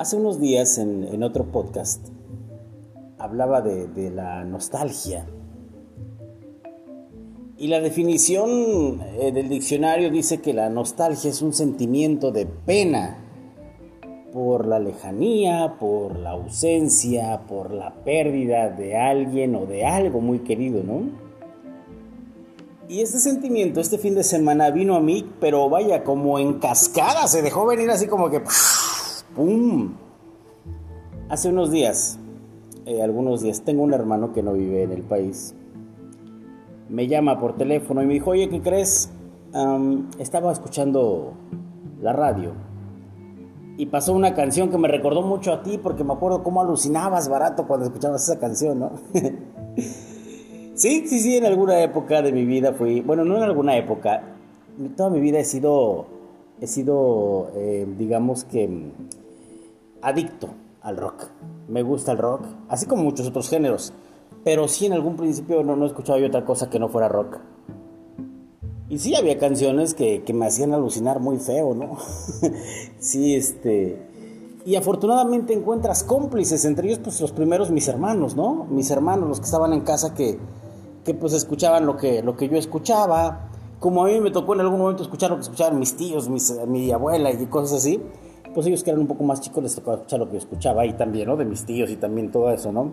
Hace unos días en, otro podcast hablaba de, la nostalgia. Y la definición eh, del diccionario dice que la nostalgia es un sentimiento de pena por la lejanía, por la ausencia, por la pérdida de alguien o de algo muy querido, ¿no? Y este sentimiento este fin de semana vino a mí, pero vaya, como en cascada, se dejó venir así como que... ¡Pum! Hace unos días, eh, algunos días, tengo un hermano que no vive en el país. Me llama por teléfono y me dijo, oye, ¿qué crees? estaba escuchando la radio y pasó una canción que me recordó mucho a ti porque me acuerdo cómo alucinabas barato cuando escuchabas esa canción, ¿no? sí, sí, sí, en alguna época de mi vida fui, bueno, no en alguna época, toda mi vida he sido, he sido, eh, digamos que adicto al rock. Me gusta el rock, así como muchos otros géneros. Pero sí en algún principio no, no escuchaba yo otra cosa que no fuera rock. Y sí había canciones que, me hacían alucinar muy feo, ¿no? sí, este... Y afortunadamente encuentras cómplices, entre ellos pues los primeros mis hermanos, ¿no? Mis hermanos, los que estaban en casa que, que pues escuchaban lo que, lo que yo escuchaba. Como a mí me tocó en algún momento escuchar lo que escuchaban mis tíos, mis, mi abuela y cosas así pues ellos que eran un poco más chicos les tocaba escuchar lo que yo escuchaba ahí también, ¿no? De mis tíos y también todo eso, ¿no?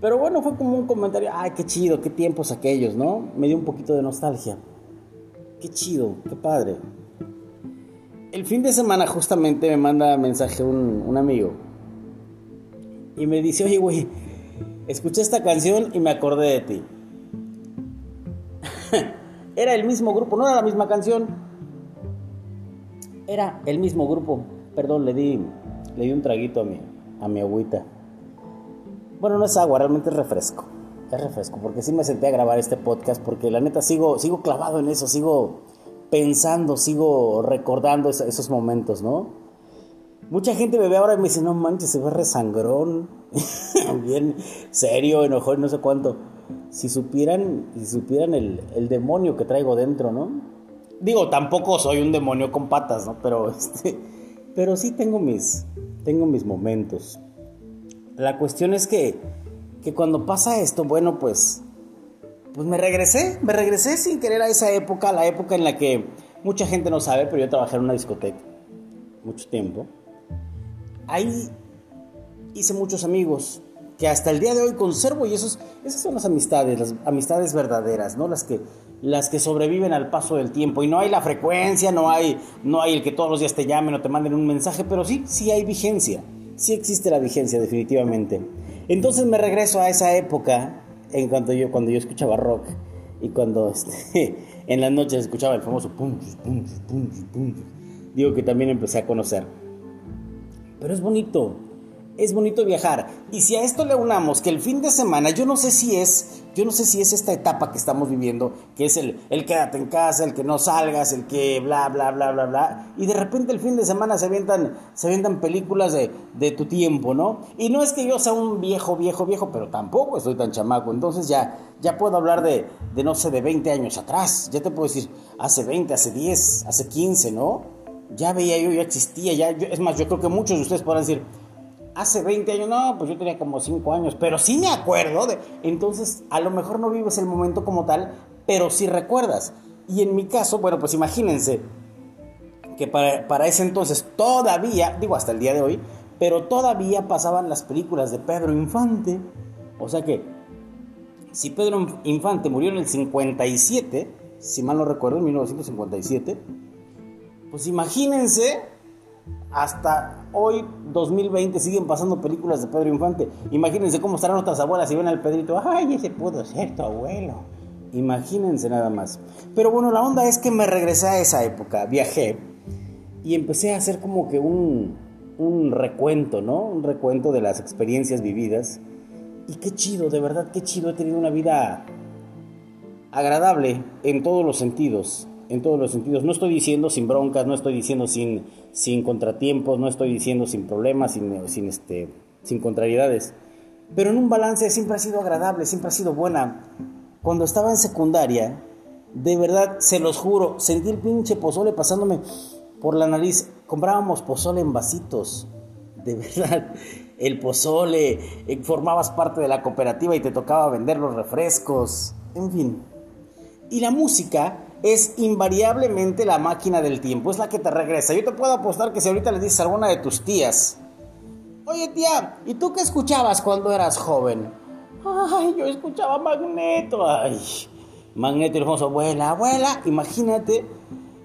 Pero bueno, fue como un comentario, ay, qué chido, qué tiempos aquellos, ¿no? Me dio un poquito de nostalgia. Qué chido, qué padre. El fin de semana justamente me manda mensaje un, un amigo y me dice, oye, güey, escuché esta canción y me acordé de ti. era el mismo grupo, no era la misma canción, era el mismo grupo. Perdón, le di, le di un traguito a mi, a mi agüita. Bueno, no es agua, realmente es refresco. Es refresco, porque sí me senté a grabar este podcast, porque la neta sigo, sigo clavado en eso, sigo pensando, sigo recordando esos, momentos, ¿no? Mucha gente me ve ahora y me dice, no manches, se ve resangrón, bien serio, enojón, no sé cuánto. Si supieran, si supieran el, el demonio que traigo dentro, ¿no? Digo, tampoco soy un demonio con patas, ¿no? Pero, este, pero sí tengo mis, tengo mis momentos. La cuestión es que, que cuando pasa esto, bueno, pues, pues me regresé, me regresé sin querer a esa época, la época en la que mucha gente no sabe, pero yo trabajé en una discoteca mucho tiempo. Ahí hice muchos amigos que hasta el día de hoy conservo y esos, esas son las amistades, las amistades verdaderas, ¿no? Las que las que sobreviven al paso del tiempo y no hay la frecuencia, no hay, no hay el que todos los días te llamen o te manden un mensaje, pero sí, sí hay vigencia, sí existe la vigencia definitivamente. Entonces me regreso a esa época en cuanto yo, cuando yo escuchaba rock y cuando este, en las noches escuchaba el famoso pum, pum, pum, pum, digo que también empecé a conocer. Pero es bonito, es bonito viajar. Y si a esto le unamos que el fin de semana, yo no sé si es, yo no sé si es esta etapa que estamos viviendo, que es el, el quédate en casa, el que no salgas, el que bla, bla, bla, bla, bla. Y de repente el fin de semana se avientan, se avientan películas de, de tu tiempo, ¿no? Y no es que yo sea un viejo, viejo, viejo, pero tampoco estoy tan chamaco. Entonces ya, ya puedo hablar de, de, no sé, de 20 años atrás. Ya te puedo decir, hace 20, hace 10, hace 15, ¿no? Ya veía yo, ya existía, ya, es más, yo creo que muchos de ustedes podrán decir, hace 20 años, no, pues yo tenía como 5 años, pero sí me acuerdo de... Entonces, a lo mejor no vives el momento como tal, pero sí recuerdas. Y en mi caso, bueno, pues imagínense que para, para ese entonces todavía, digo hasta el día de hoy, pero todavía pasaban las películas de Pedro Infante. O sea que, si Pedro Infante murió en el 57, si mal no recuerdo, en 1957, pues imagínense hasta hoy, 2020, siguen pasando películas de Pedro Infante. Imagínense cómo estarán otras abuelas y ven al Pedrito, ay, ese pudo ser tu abuelo. Imagínense nada más. Pero bueno, la onda es que me regresé a esa época, viajé y empecé a hacer como que un, un recuento, ¿no? Un recuento de las experiencias vividas. Y qué chido, de verdad, qué chido. He tenido una vida agradable en todos los sentidos en todos los sentidos. No estoy diciendo sin broncas, no estoy diciendo sin, sin contratiempos, no estoy diciendo sin problemas, sin, sin, este, sin contrariedades. Pero en un balance siempre ha sido agradable, siempre ha sido buena. Cuando estaba en secundaria, de verdad, se los juro, sentí el pinche pozole pasándome por la nariz. Comprábamos pozole en vasitos. De verdad, el pozole, eh, formabas parte de la cooperativa y te tocaba vender los refrescos. En fin. Y la música es invariablemente la máquina del tiempo, es la que te regresa. Yo te puedo apostar que si ahorita le dices a alguna de tus tías, oye tía, ¿y tú qué escuchabas cuando eras joven? Ay, yo escuchaba Magneto. Ay, Magneto el famoso, abuela, abuela, imagínate.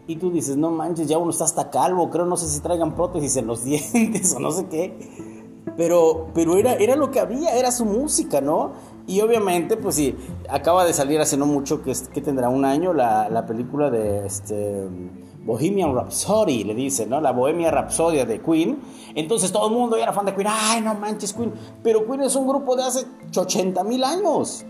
Y tú dices, no manches, ya uno está hasta calvo, creo, no sé si traigan prótesis en los dientes o no sé qué. Pero, pero era, era lo que había, era su música, ¿no? Y obviamente, pues sí, acaba de salir hace no mucho, que, que tendrá un año, la, la película de este, Bohemian Rhapsody, le dice, ¿no? La Bohemia Rhapsodia de Queen. Entonces todo el mundo era fan de Queen. Ay, no manches, Queen. Pero Queen es un grupo de hace 80 mil años.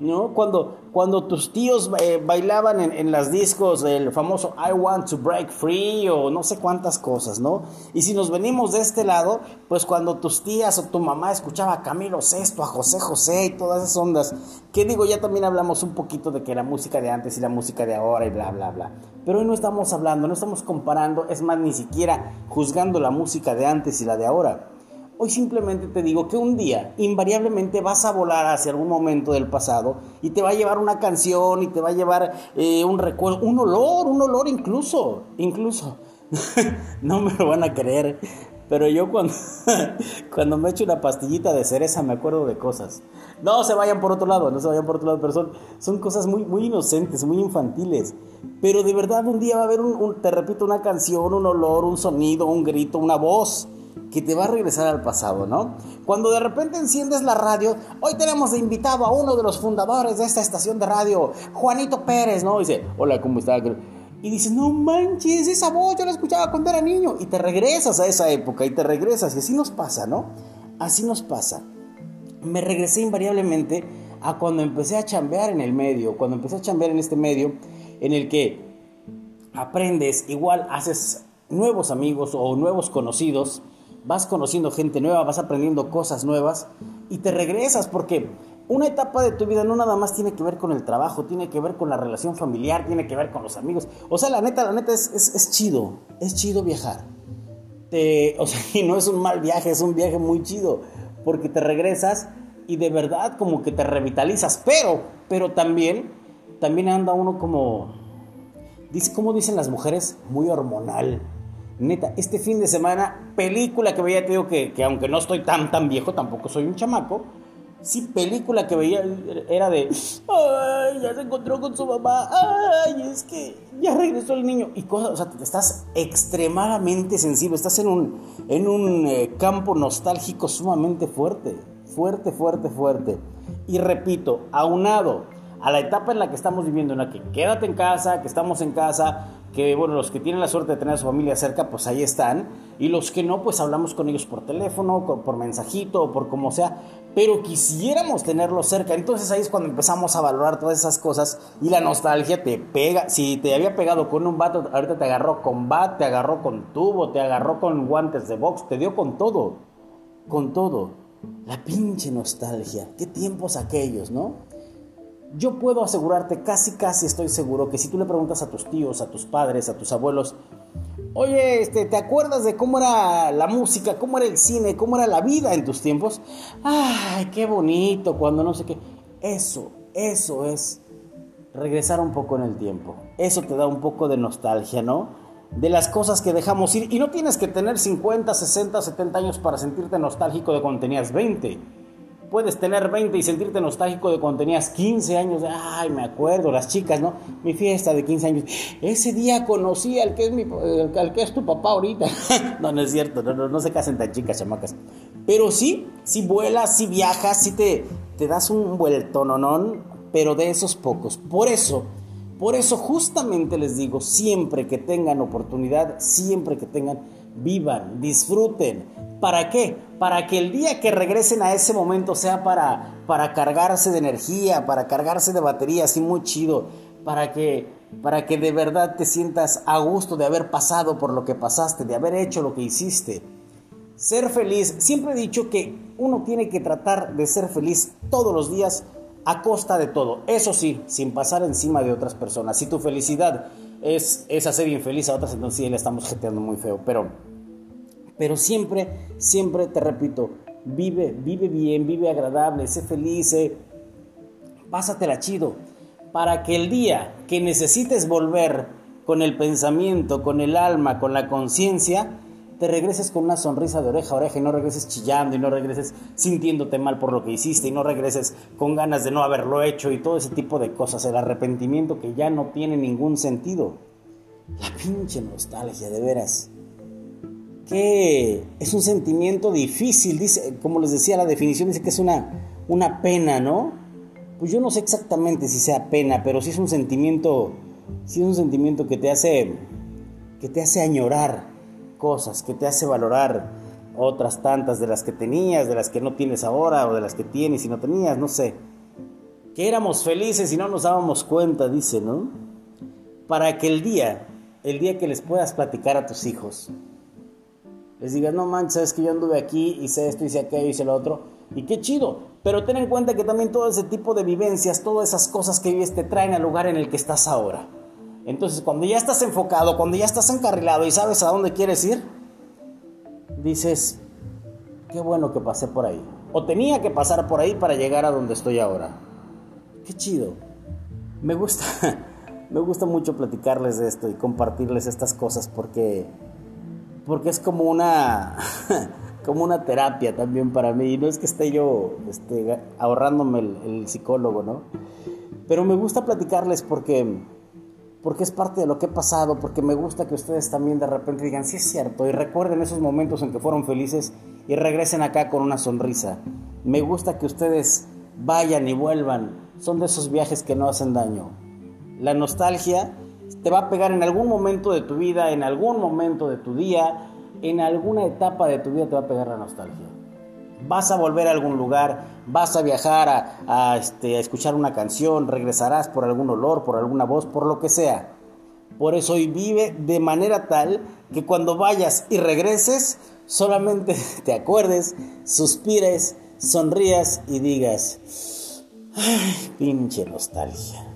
¿No? Cuando, cuando tus tíos eh, bailaban en, en, las discos del famoso I Want to Break Free o no sé cuántas cosas, ¿no? Y si nos venimos de este lado, pues cuando tus tías o tu mamá escuchaba a Camilo Sesto, a José José y todas esas ondas, que digo, ya también hablamos un poquito de que la música de antes y la música de ahora y bla, bla, bla. Pero hoy no estamos hablando, no estamos comparando, es más, ni siquiera juzgando la música de antes y la de ahora Hoy simplemente te digo que un día invariablemente vas a volar hacia algún momento del pasado y te va a llevar una canción y te va a llevar eh, un recuerdo, un olor, un olor incluso, incluso. no me lo van a creer, pero yo cuando, cuando me echo una pastillita de cereza me acuerdo de cosas. No se vayan por otro lado, no se vayan por otro lado, pero son, cosas muy, muy inocentes, muy infantiles. Pero de verdad un día va a haber, un, te repito, una canción, un olor, un sonido, un grito, una voz que te va a regresar al pasado, ¿no? Cuando de repente enciendes la radio, hoy tenemos de invitado a uno de los fundadores de esta estación de radio, Juanito Pérez, ¿no? dice, hola, ¿cómo está? Y dices, no manches, esa voz yo la escuchaba cuando era niño. Y te regresas a esa época y te regresas. Y así nos pasa, ¿no? Así nos pasa. Me regresé invariablemente a cuando empecé a chambear en el medio. Cuando empecé a chambear en este medio en el que aprendes, igual haces nuevos amigos o nuevos conocidos vas conociendo gente nueva, vas aprendiendo cosas nuevas y te regresas porque una etapa de tu vida no nada más tiene que ver con el trabajo, tiene que ver con la relación familiar, tiene que ver con los amigos. O sea, la neta, la neta es, es, chido, es chido viajar. Te, o sea, y no es un mal viaje, es un viaje muy chido porque te regresas y de verdad como que te revitalizas, pero, pero también, también anda uno como, dice, dicen las mujeres, muy hormonal Neta, este fin de semana, película que veía, te digo que, que aunque no estoy tan, tan viejo, tampoco soy un chamaco. Sí, película que veía era de, ay, ya se encontró con su mamá, ay, es que ya regresó el niño. Y cosas, o sea, estás extremadamente sensible, estás en un, en un eh, campo nostálgico sumamente fuerte, fuerte, fuerte, fuerte. Y repito, aunado a la etapa en la que estamos viviendo, en la que quédate en casa, que estamos en casa, que bueno, los que tienen la suerte de tener a su familia cerca, pues ahí están, y los que no, pues hablamos con ellos por teléfono, por mensajito, o por como sea, pero quisiéramos tenerlos cerca, entonces ahí es cuando empezamos a valorar todas esas cosas y la nostalgia te pega, si te había pegado con un vato, ahorita te agarró con bat, te agarró con tubo, te agarró con guantes de box, te dio con todo, con todo. La pinche nostalgia, qué tiempos aquellos, ¿no? Yo puedo asegurarte, casi casi estoy seguro, que si tú le preguntas a tus tíos, a tus padres, a tus abuelos, oye, este, ¿te acuerdas de cómo era la música, cómo era el cine, cómo era la vida en tus tiempos? Ay, qué bonito, cuando no sé qué. Eso, eso es regresar un poco en el tiempo. Eso te da un poco de nostalgia, ¿no? De las cosas que dejamos ir. Y no tienes que tener 50, 60, 70 años para sentirte nostálgico de cuando tenías 20 puedes tener 20 y sentirte nostálgico de cuando tenías 15 años. Ay, me acuerdo, las chicas, ¿no? Mi fiesta de 15 años. Ese día conocí al que es, mi, al que es tu papá ahorita. no, no es cierto, no, no, se casen tan chicas, chamacas. Pero sí, si vuelas, si viajas, si te, te das un vueltononón, pero de esos pocos. Por eso, por eso justamente les digo, siempre que tengan oportunidad, siempre que tengan, vivan, disfruten. ¿Para qué? Para que el día que regresen a ese momento sea para, para cargarse de energía, para cargarse de batería, así muy chido, para que, para que de verdad te sientas a gusto de haber pasado por lo que pasaste, de haber hecho lo que hiciste. Ser feliz, siempre he dicho que uno tiene que tratar de ser feliz todos los días a costa de todo. Eso sí, sin pasar encima de otras personas. Si tu felicidad es, es hacer infeliz a otras, entonces sí le estamos jeteando muy feo. Pero, pero siempre, siempre te repito, vive, vive bien, vive agradable, sé feliz, sé, pásatela chido. Para que el día que necesites volver con el pensamiento, con el alma, con la conciencia, te regreses con una sonrisa de oreja a oreja y no regreses chillando y no regreses sintiéndote mal por lo que hiciste y no regreses con ganas de no haberlo hecho y todo ese tipo de cosas, el arrepentimiento que ya no tiene ningún sentido. La pinche nostalgia, de veras. Que es un sentimiento difícil, dice, como les decía, la definición dice que es una, una pena, ¿no? Pues yo no sé exactamente si sea pena, pero sí es un sentimiento, sí es un sentimiento que te hace, que te hace añorar cosas, que te hace valorar otras tantas de las que tenías, de las que no tienes ahora o de las que tienes y no tenías, no sé. Que éramos felices y no nos dábamos cuenta, dice, ¿no? Para que el día, el día que les puedas platicar a tus hijos, les digas, no manches, sabes que yo anduve aquí, hice esto, hice aquello, hice lo otro, y qué chido. Pero ten en cuenta que también todo ese tipo de vivencias, todas esas cosas que vives te traen al lugar en el que estás ahora. Entonces, cuando ya estás enfocado, cuando ya estás encarrilado y sabes a dónde quieres ir, dices, qué bueno que pasé por ahí. O tenía que pasar por ahí para llegar a donde estoy ahora. Qué chido. Me gusta, me gusta mucho platicarles de esto y compartirles estas cosas porque, porque es como una, como una terapia también para mí. Y no es que esté yo este, ahorrándome el, el psicólogo, ¿no? Pero me gusta platicarles porque porque es parte de lo que he pasado, porque me gusta que ustedes también de repente digan, sí es cierto, y recuerden esos momentos en que fueron felices y regresen acá con una sonrisa. Me gusta que ustedes vayan y vuelvan, son de esos viajes que no hacen daño. La nostalgia te va a pegar en algún momento de tu vida, en algún momento de tu día, en alguna etapa de tu vida te va a pegar la nostalgia. Vas a volver a algún lugar, vas a viajar a, este, a escuchar una canción, regresarás por algún olor, por alguna voz, por lo que sea. Por eso hoy vive de manera tal que cuando vayas y regreses, solamente te acuerdes, suspires, sonrías y digas, ay, pinche nostalgia.